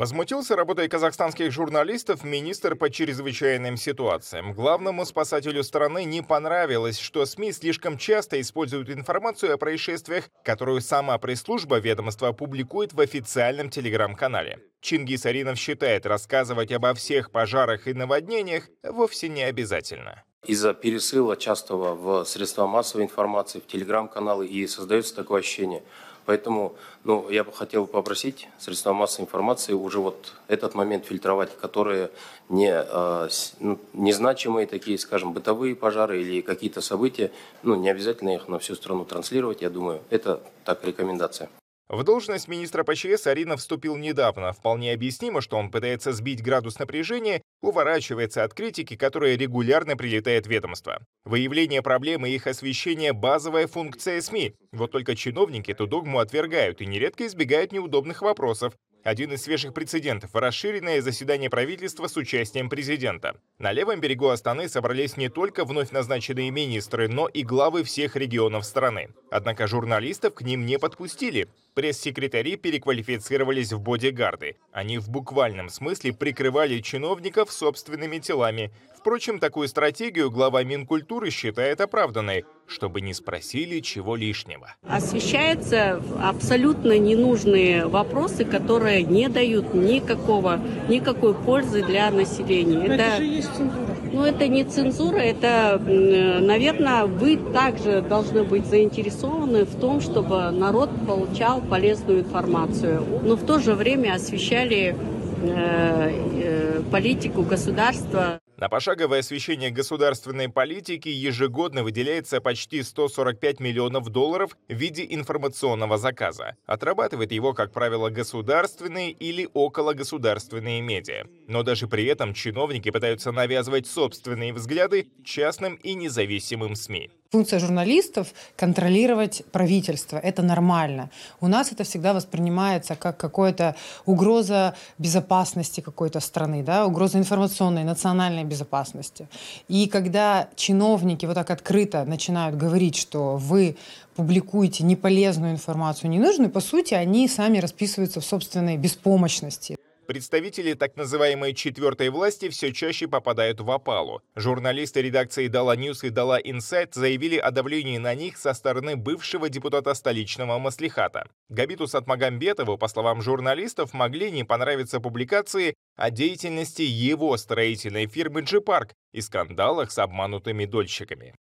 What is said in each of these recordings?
Возмутился работой казахстанских журналистов министр по чрезвычайным ситуациям. Главному спасателю страны не понравилось, что СМИ слишком часто используют информацию о происшествиях, которую сама пресс-служба ведомства публикует в официальном телеграм-канале. Чингис Аринов считает, рассказывать обо всех пожарах и наводнениях вовсе не обязательно. Из-за пересыла частого в средства массовой информации, в телеграм-каналы и создается такое ощущение – Поэтому ну, я бы хотел попросить средства массовой информации уже вот этот момент фильтровать, которые не, э, ну, незначимые такие, скажем, бытовые пожары или какие-то события, ну, не обязательно их на всю страну транслировать, я думаю, это так рекомендация. В должность министра ПЧС Арина вступил недавно. Вполне объяснимо, что он пытается сбить градус напряжения, уворачивается от критики, которая регулярно прилетает в ведомство. Выявление проблем и их освещение – базовая функция СМИ. Вот только чиновники эту догму отвергают и нередко избегают неудобных вопросов, один из свежих прецедентов – расширенное заседание правительства с участием президента. На левом берегу Астаны собрались не только вновь назначенные министры, но и главы всех регионов страны. Однако журналистов к ним не подпустили. Пресс-секретари переквалифицировались в бодигарды. Они в буквальном смысле прикрывали чиновников собственными телами. Впрочем, такую стратегию глава Минкультуры считает оправданной, чтобы не спросили чего лишнего. Освещаются абсолютно ненужные вопросы, которые не дают никакого, никакой пользы для населения. Но это, это же есть цензура. Ну, это не цензура, это, наверное, вы также должны быть заинтересованы в том, чтобы народ получал полезную информацию, но в то же время освещали э, э, политику государства. На пошаговое освещение государственной политики ежегодно выделяется почти 145 миллионов долларов в виде информационного заказа. Отрабатывает его, как правило, государственные или окологосударственные медиа. Но даже при этом чиновники пытаются навязывать собственные взгляды частным и независимым СМИ. Функция журналистов – контролировать правительство. Это нормально. У нас это всегда воспринимается как какая-то угроза безопасности какой-то страны, да? угроза информационной, национальной безопасности. И когда чиновники вот так открыто начинают говорить, что вы публикуете неполезную информацию, ненужную, по сути, они сами расписываются в собственной беспомощности. Представители так называемой четвертой власти все чаще попадают в опалу. Журналисты редакции «Dala News» и «Dala Insight» заявили о давлении на них со стороны бывшего депутата столичного маслихата. Габиту Сатмагамбетову, по словам журналистов, могли не понравиться публикации о деятельности его строительной фирмы «Джипарк» и скандалах с обманутыми дольщиками.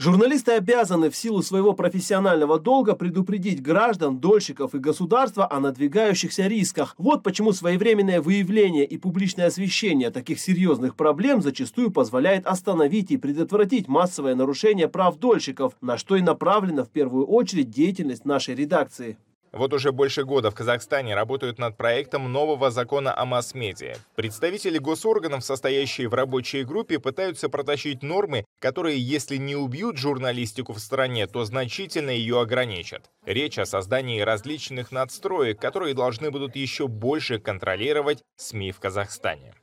Журналисты обязаны в силу своего профессионального долга предупредить граждан, дольщиков и государства о надвигающихся рисках. Вот почему своевременное выявление и публичное освещение таких серьезных проблем зачастую позволяет остановить и предотвратить массовое нарушение прав дольщиков, на что и направлена в первую очередь деятельность нашей редакции. Вот уже больше года в Казахстане работают над проектом нового закона о масс-медиа. Представители госорганов, состоящие в рабочей группе, пытаются протащить нормы, которые, если не убьют журналистику в стране, то значительно ее ограничат. Речь о создании различных надстроек, которые должны будут еще больше контролировать СМИ в Казахстане.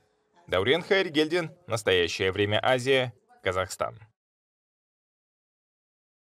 Даурен Хайргельдин, Настоящее время Азия, Казахстан.